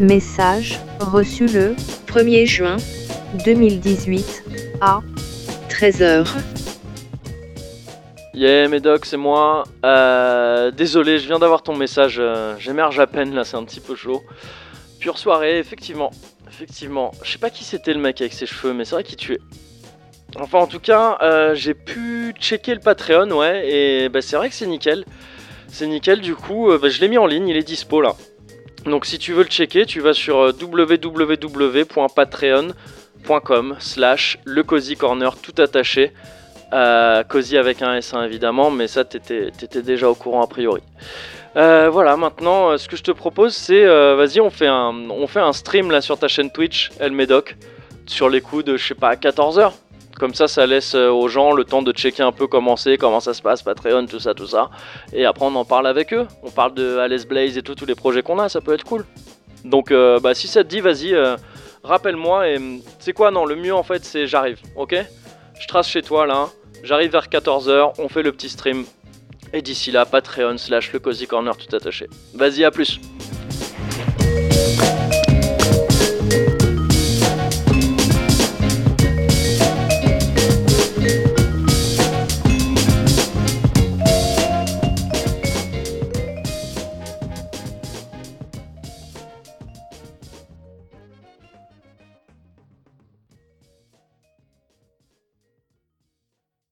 Message reçu le 1er juin 2018 à 13h. Yeah, Médoc, c'est moi. Euh, désolé, je viens d'avoir ton message. euh, J'émerge à peine là, c'est un petit peu chaud. Pure soirée, effectivement. Effectivement. Je sais pas qui c'était le mec avec ses cheveux, mais c'est vrai qu'il tuait. Enfin, en tout cas, euh, j'ai pu checker le Patreon, ouais, et bah, c'est vrai que c'est nickel. C'est nickel, du coup, bah, je l'ai mis en ligne, il est dispo là. Donc, si tu veux le checker, tu vas sur euh, www.patreon.com slash le cozy corner tout attaché. Euh, Cozy avec un S1 évidemment, mais ça t'étais t'étais déjà au courant a priori. Euh, voilà, maintenant euh, ce que je te propose c'est, vas-y on fait, un, on fait un stream là sur ta chaîne Twitch, El Médoc, sur les coups de je sais pas 14h. Comme ça, ça laisse euh, aux gens le temps de checker un peu comment c'est, comment ça se passe, Patreon, tout ça, tout ça. Et après on en parle avec eux. On parle de Alice Blaze et tout, tous les projets qu'on a, ça peut être cool. Donc euh, bah, si ça te dit, vas-y, euh, rappelle-moi et hum, c'est quoi Non, le mieux en fait c'est j'arrive, ok? Je trace chez toi là. J'arrive vers 14h, on fait le petit stream. Et d'ici là, Patreon slash le Cozy Corner tout attaché. Vas-y, à plus